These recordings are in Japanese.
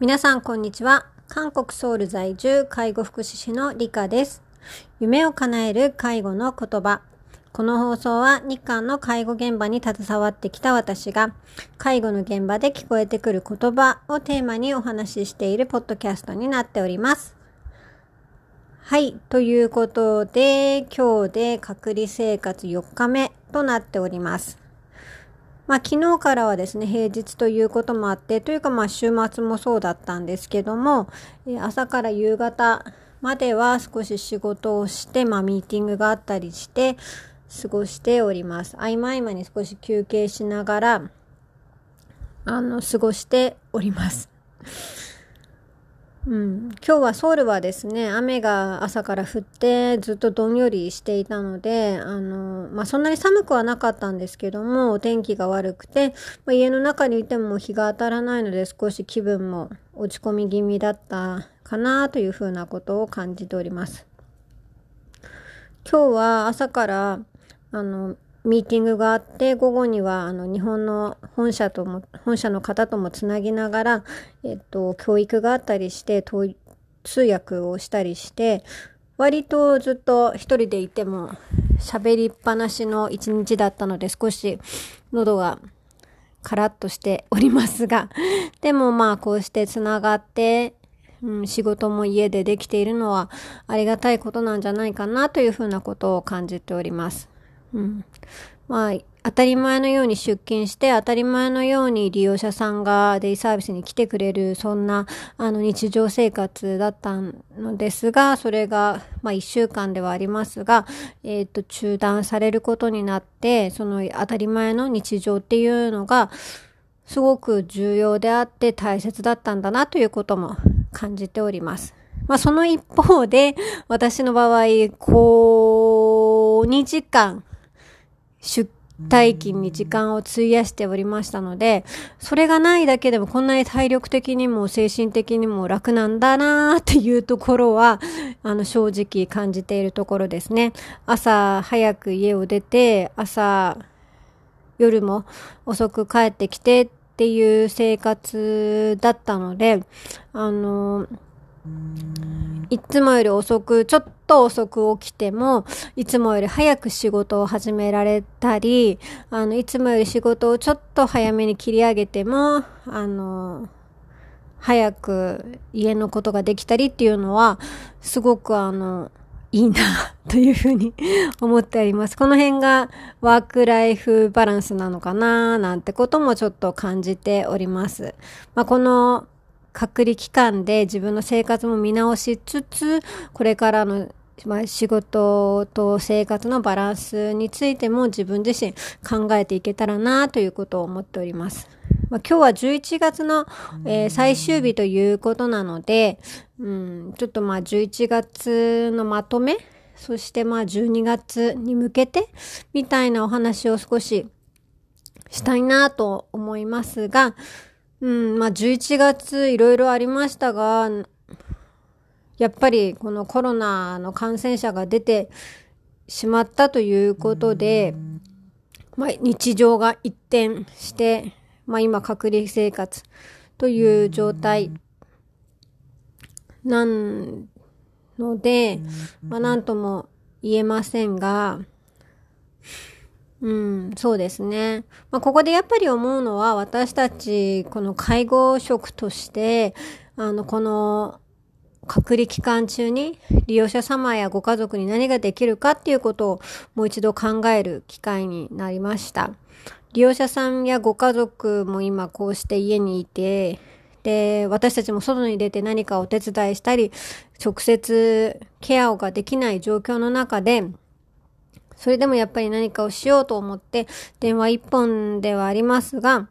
皆さん、こんにちは。韓国ソウル在住介護福祉士のリカです。夢を叶える介護の言葉。この放送は日韓の介護現場に携わってきた私が介護の現場で聞こえてくる言葉をテーマにお話ししているポッドキャストになっております。はい。ということで、今日で隔離生活4日目となっております。まあ昨日からはですね、平日ということもあって、というかまあ週末もそうだったんですけども、朝から夕方までは少し仕事をして、まあミーティングがあったりして、過ごしております。合間合間に少し休憩しながら、あの、過ごしております。うん、今日はソウルはですね、雨が朝から降ってずっとどんよりしていたので、あの、まあ、そんなに寒くはなかったんですけども、お天気が悪くて、まあ、家の中にいても日が当たらないので少し気分も落ち込み気味だったかなというふうなことを感じております。今日は朝から、あの、ミーティングがあって、午後には、あの、日本の本社とも、本社の方ともつなぎながら、えっと、教育があったりして、通訳をしたりして、割とずっと一人でいても、喋りっぱなしの一日だったので、少し喉がカラッとしておりますが、でもまあ、こうしてつながって、うん、仕事も家でできているのはありがたいことなんじゃないかなというふうなことを感じております。うん、まあ、当たり前のように出勤して、当たり前のように利用者さんがデイサービスに来てくれる、そんな、あの、日常生活だったのですが、それが、まあ、一週間ではありますが、えっ、ー、と、中断されることになって、その当たり前の日常っていうのが、すごく重要であって大切だったんだなということも感じております。まあ、その一方で、私の場合、こう、2時間、出退勤に時間を費やしておりましたので、それがないだけでもこんなに体力的にも精神的にも楽なんだなーっていうところは、あの、正直感じているところですね。朝早く家を出て、朝、夜も遅く帰ってきてっていう生活だったので、あの、いつもより遅く、ちょっと遅く起きても、いつもより早く仕事を始められたり、あの、いつもより仕事をちょっと早めに切り上げても、あの、早く家のことができたりっていうのは、すごくあの、いいな、というふうに 思っております。この辺がワークライフバランスなのかな、なんてこともちょっと感じております。まあ、この隔離期間で自分の生活も見直しつつ、これからの、まあ、仕事と生活のバランスについても自分自身考えていけたらなということを思っております。まあ、今日は11月の、えー、最終日ということなので、うん、ちょっとまあ11月のまとめ、そしてまあ12月に向けてみたいなお話を少ししたいなと思いますが、うん、まあ11月いろいろありましたが、やっぱりこのコロナの感染者が出てしまったということで、まあ日常が一転して、まあ今隔離生活という状態なんので、まあなんとも言えませんが、うん、そうですね。まあ、ここでやっぱり思うのは、私たち、この介護職として、あの、この、隔離期間中に利用者様やご家族に何ができるかっていうことをもう一度考える機会になりました。利用者さんやご家族も今こうして家にいて、で、私たちも外に出て何かお手伝いしたり、直接ケアをができない状況の中で、それでもやっぱり何かをしようと思って、電話一本ではありますが、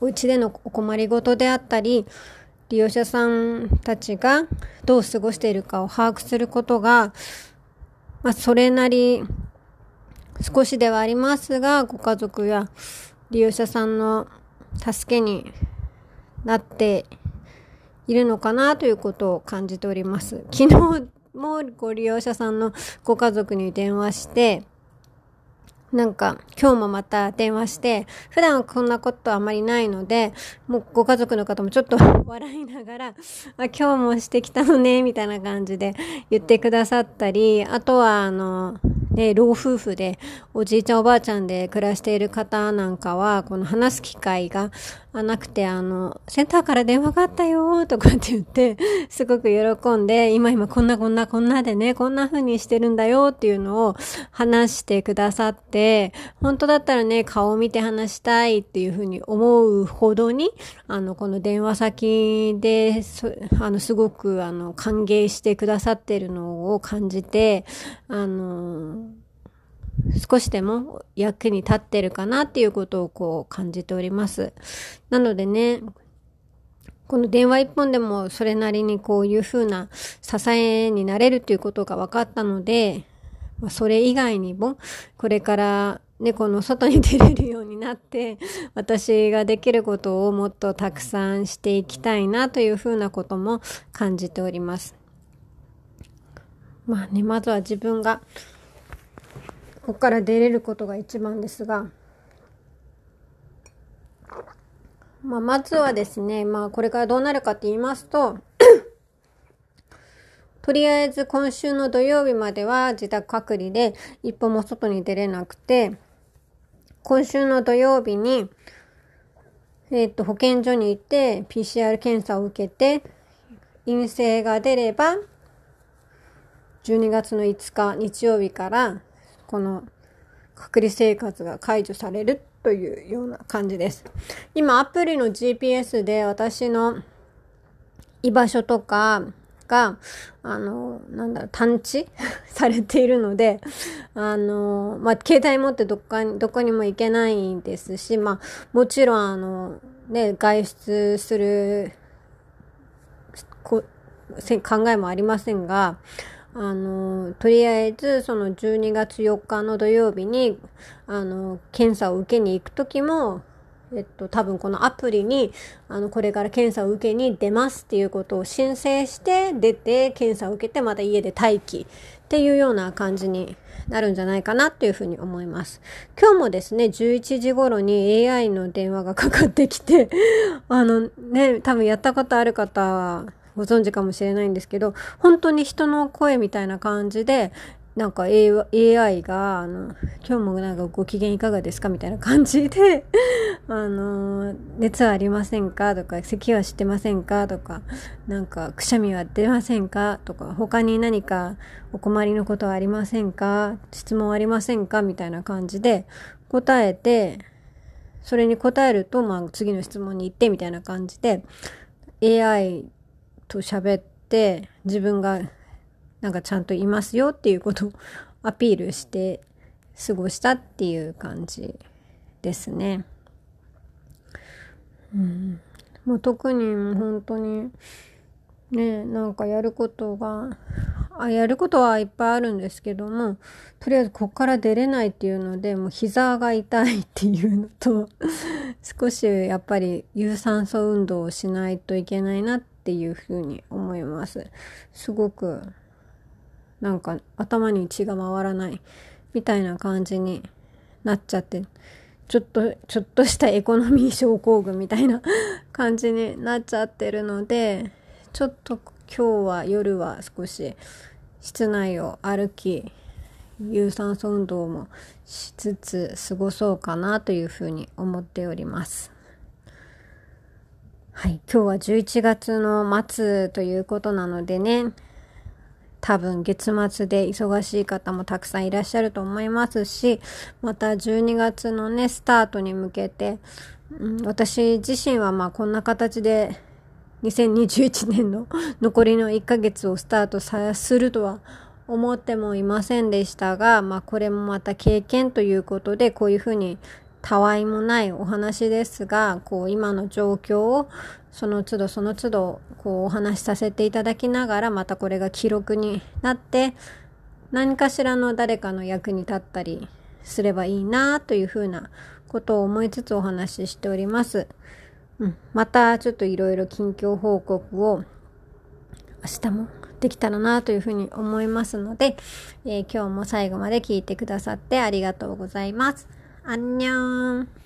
お家でのお困りごとであったり、利用者さんたちがどう過ごしているかを把握することが、まあ、それなり少しではありますが、ご家族や利用者さんの助けになっているのかなということを感じております。昨日もうご利用者さんのご家族に電話して、なんか、今日もまた電話して、普段こんなことあまりないので、もうご家族の方もちょっと 笑いながら、あ今日もしてきたのね、みたいな感じで言ってくださったり、あとは、あの、ね、老夫婦で、おじいちゃんおばあちゃんで暮らしている方なんかは、この話す機会があなくて、あの、センターから電話があったよとかって言って、すごく喜んで、今今こんなこんなこんなでね、こんな風にしてるんだよっていうのを話してくださって、本当だったらね、顔を見て話したいっていう風に思うほどに、あの、この電話先で、あの、すごく、あの、歓迎してくださってるのを感じて、あの、少しでも役に立ってるかなっていうことをこう感じております。なのでね、この電話一本でもそれなりにこういう風な支えになれるということが分かったので、まあ、それ以外にも、これからね、この外に出れるようになって、私ができることをもっとたくさんしていきたいなというふうなことも感じております。まあね、まずは自分がここから出れることが一番ですが、まあ、まずはですね、まあ、これからどうなるかって言いますと、とりあえず今週の土曜日までは自宅隔離で一歩も外に出れなくて、今週の土曜日に、えっ、と、保健所に行って PCR 検査を受けて、陰性が出れば、12月の5日日曜日からこの隔離生活が解除されるというような感じです。今アプリの GPS で私の居場所とかが、あの、なんだろう、探知 されているので、あの、まあ、携帯持ってどっかに、どこにも行けないですし、まあ、もちろん、あの、ね、外出する、考えもありませんが、あの、とりあえず、その12月4日の土曜日に、あの、検査を受けに行くときも、えっと、多分このアプリに、あの、これから検査を受けに出ますっていうことを申請して、出て、検査を受けて、また家で待機っていうような感じになるんじゃないかなっていうふうに思います。今日もですね、11時頃に AI の電話がかかってきて、あのね、多分やったことある方は、ご存知かもしれないんですけど、本当に人の声みたいな感じで、なんか AI が、あの、今日もなんかご機嫌いかがですかみたいな感じで、あの、熱はありませんか？とか、咳はしてませんか？とか、なんかくしゃみは出ませんか？とか、他に何かお困りのことはありませんか？質問ありませんか？みたいな感じで答えて、それに答えると、まあ次の質問に行ってみたいな感じで、AI と喋って自分がなんかちゃんといますよっていうことをアピールして過ごしたっていう感じですね。うん、もう特に本当にねなんかやることがあやることはいっぱいあるんですけどもとりあえずこっから出れないっていうのでもう膝が痛いっていうのと少しやっぱり有酸素運動をしないといけないなってっていうふうに思います。すごくなんか頭に血が回らないみたいな感じになっちゃって、ちょっと、ちょっとしたエコノミー症候群みたいな感じになっちゃってるので、ちょっと今日は夜は少し室内を歩き、有酸素運動もしつつ過ごそうかなというふうに思っております。はい、今日は11月の末ということなのでね、多分月末で忙しい方もたくさんいらっしゃると思いますし、また12月のね、スタートに向けて、うん、私自身はまあこんな形で2021年の残りの1ヶ月をスタートさするとは思ってもいませんでしたが、まあこれもまた経験ということでこういうふうにたわいもないお話ですが、こう今の状況をその都度その都度こうお話しさせていただきながらまたこれが記録になって何かしらの誰かの役に立ったりすればいいなというふうなことを思いつつお話ししております。うん、またちょっといろいろ近況報告を明日もできたらなというふうに思いますので、えー、今日も最後まで聞いてくださってありがとうございます。あんにゃーん。